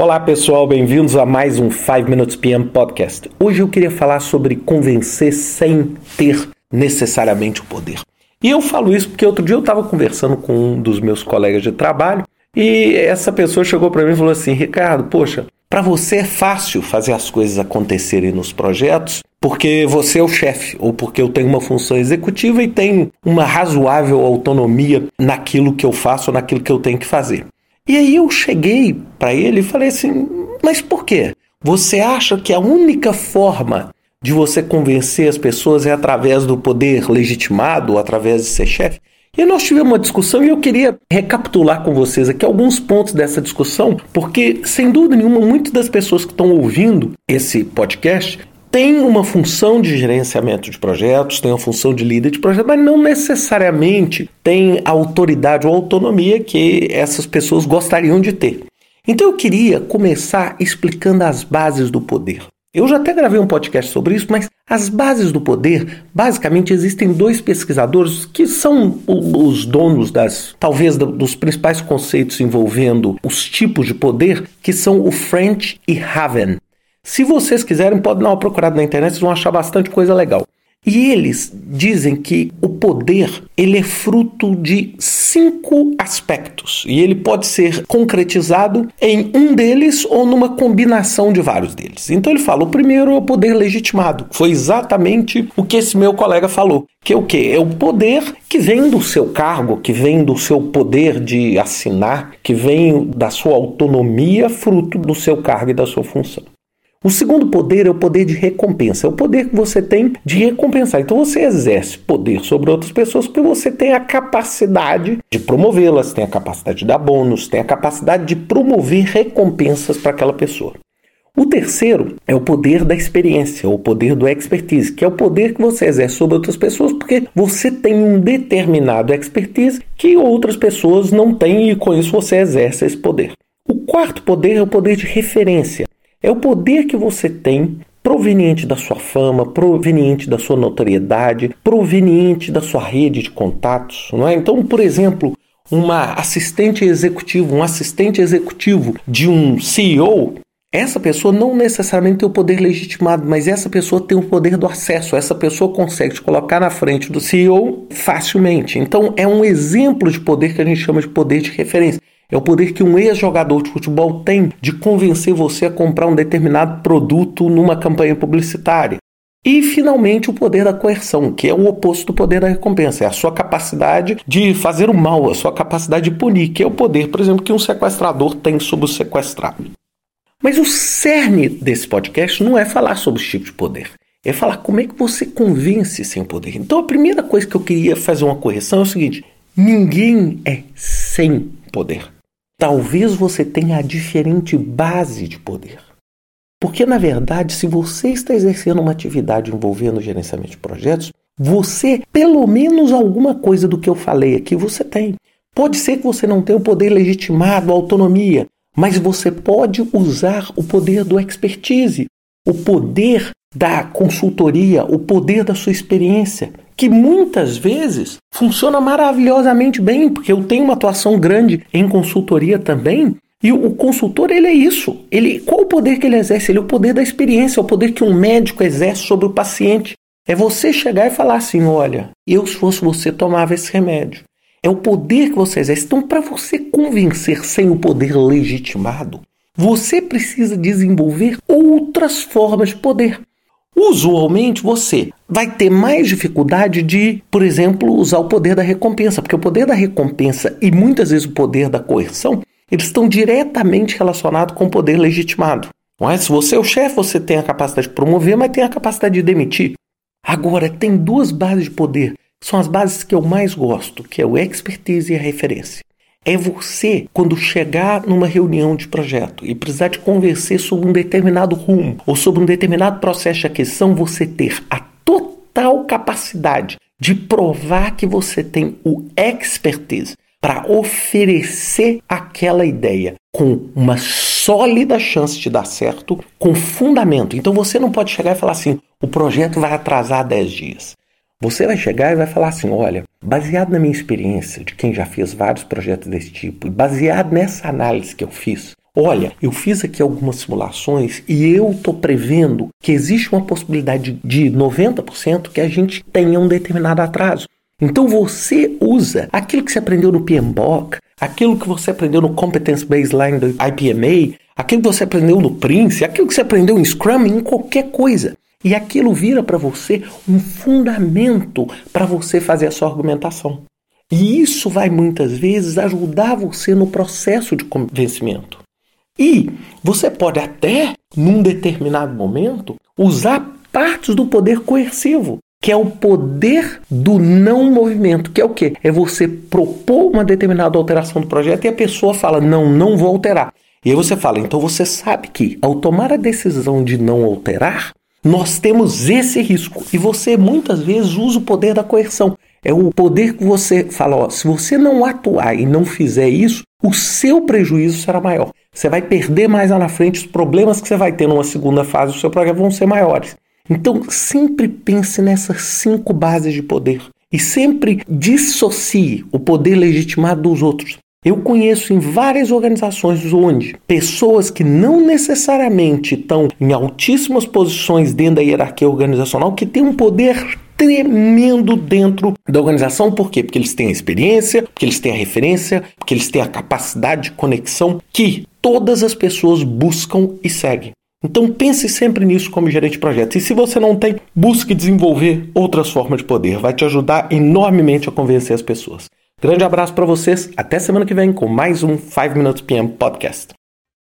Olá pessoal, bem-vindos a mais um 5 Minutes PM Podcast. Hoje eu queria falar sobre convencer sem ter necessariamente o poder. E eu falo isso porque outro dia eu estava conversando com um dos meus colegas de trabalho e essa pessoa chegou para mim e falou assim: Ricardo, poxa, para você é fácil fazer as coisas acontecerem nos projetos porque você é o chefe ou porque eu tenho uma função executiva e tenho uma razoável autonomia naquilo que eu faço, naquilo que eu tenho que fazer. E aí eu cheguei para ele e falei assim: mas por quê? Você acha que a única forma de você convencer as pessoas é através do poder legitimado, através de ser chefe? E nós tivemos uma discussão e eu queria recapitular com vocês aqui alguns pontos dessa discussão, porque, sem dúvida nenhuma, muitas das pessoas que estão ouvindo esse podcast têm uma função de gerenciamento de projetos, têm uma função de líder de projeto, mas não necessariamente têm a autoridade ou autonomia que essas pessoas gostariam de ter. Então eu queria começar explicando as bases do poder. Eu já até gravei um podcast sobre isso, mas as bases do poder, basicamente existem dois pesquisadores que são os donos das, talvez dos principais conceitos envolvendo os tipos de poder, que são o French e Haven. Se vocês quiserem, podem dar uma procurada na internet, vocês vão achar bastante coisa legal. E eles dizem que o poder ele é fruto de cinco aspectos e ele pode ser concretizado em um deles ou numa combinação de vários deles. Então ele fala: o primeiro é o poder legitimado. Foi exatamente o que esse meu colega falou. Que é o que? É o poder que vem do seu cargo, que vem do seu poder de assinar, que vem da sua autonomia, fruto do seu cargo e da sua função. O segundo poder é o poder de recompensa, é o poder que você tem de recompensar. Então você exerce poder sobre outras pessoas porque você tem a capacidade de promovê-las, tem a capacidade de dar bônus, tem a capacidade de promover recompensas para aquela pessoa. O terceiro é o poder da experiência, o poder do expertise, que é o poder que você exerce sobre outras pessoas porque você tem um determinado expertise que outras pessoas não têm e com isso você exerce esse poder. O quarto poder é o poder de referência. É o poder que você tem proveniente da sua fama, proveniente da sua notoriedade, proveniente da sua rede de contatos, não é? Então, por exemplo, uma assistente executivo, um assistente executivo de um CEO, essa pessoa não necessariamente tem o poder legitimado, mas essa pessoa tem o poder do acesso. Essa pessoa consegue te colocar na frente do CEO facilmente. Então, é um exemplo de poder que a gente chama de poder de referência. É o poder que um ex-jogador de futebol tem de convencer você a comprar um determinado produto numa campanha publicitária. E, finalmente, o poder da coerção, que é o oposto do poder da recompensa. É a sua capacidade de fazer o mal, a sua capacidade de punir, que é o poder, por exemplo, que um sequestrador tem sobre o sequestrado. Mas o cerne desse podcast não é falar sobre os tipos de poder. É falar como é que você convence sem poder. Então, a primeira coisa que eu queria fazer uma correção é o seguinte: ninguém é sem poder. Talvez você tenha a diferente base de poder. Porque, na verdade, se você está exercendo uma atividade envolvendo gerenciamento de projetos, você, pelo menos alguma coisa do que eu falei aqui, você tem. Pode ser que você não tenha o poder legitimado, a autonomia, mas você pode usar o poder do expertise, o poder da consultoria, o poder da sua experiência, que muitas vezes funciona maravilhosamente bem, porque eu tenho uma atuação grande em consultoria também. E o, consultor, ele é isso. Ele, qual o poder que ele exerce? Ele é o poder da experiência, é o poder que um médico exerce sobre o paciente. É você chegar e falar assim: olha, eu se fosse você tomava esse remédio. É o poder que você exerce. Então, para você convencer sem o poder legitimado, você precisa desenvolver outras formas de poder. Usualmente você vai ter mais dificuldade de, por exemplo, usar o poder da recompensa, porque o poder da recompensa e muitas vezes o poder da coerção, eles estão diretamente relacionados com o poder legitimado. Não é? Se você é o chefe, você tem a capacidade de promover, mas tem a capacidade de demitir. Agora, tem duas bases de poder, são as bases que eu mais gosto, que é o expertise e a referência. É você, quando chegar numa reunião de projeto e precisar te convencer sobre um determinado rumo ou sobre um determinado processo de aquisição, você ter a total capacidade de provar que você tem o expertise para oferecer aquela ideia com uma sólida chance de dar certo, com fundamento. Então você não pode chegar e falar assim: o projeto vai atrasar 10 dias. Você vai chegar e vai falar assim: olha, baseado na minha experiência de quem já fez vários projetos desse tipo, e baseado nessa análise que eu fiz, Olha, eu fiz aqui algumas simulações e eu estou prevendo que existe uma possibilidade de 90% que a gente tenha um determinado atraso. Então você usa aquilo que você aprendeu no PMBOK, aquilo que você aprendeu no Competence Baseline do IPMA, aquilo que você aprendeu no Prince, aquilo que você aprendeu em Scrum, em qualquer coisa. E aquilo vira para você um fundamento para você fazer a sua argumentação. E isso vai muitas vezes ajudar você no processo de convencimento. E você pode até, num determinado momento, usar partes do poder coercivo, que é o poder do não movimento, que é o quê? É você propor uma determinada alteração do projeto e a pessoa fala: "Não, não vou alterar". E aí você fala: "Então você sabe que ao tomar a decisão de não alterar, nós temos esse risco e você muitas vezes usa o poder da coerção. É o poder que você fala, ó, se você não atuar e não fizer isso, o seu prejuízo será maior. Você vai perder mais lá na frente, os problemas que você vai ter numa segunda fase do seu projeto vão ser maiores. Então, sempre pense nessas cinco bases de poder e sempre dissocie o poder legitimado dos outros. Eu conheço em várias organizações onde pessoas que não necessariamente estão em altíssimas posições dentro da hierarquia organizacional, que têm um poder tremendo dentro da organização. Por quê? Porque eles têm a experiência, porque eles têm a referência, porque eles têm a capacidade de conexão que todas as pessoas buscam e seguem. Então pense sempre nisso como gerente de projeto. E se você não tem, busque desenvolver outras formas de poder. Vai te ajudar enormemente a convencer as pessoas. Grande abraço para vocês. Até semana que vem com mais um 5 Minutes PM Podcast.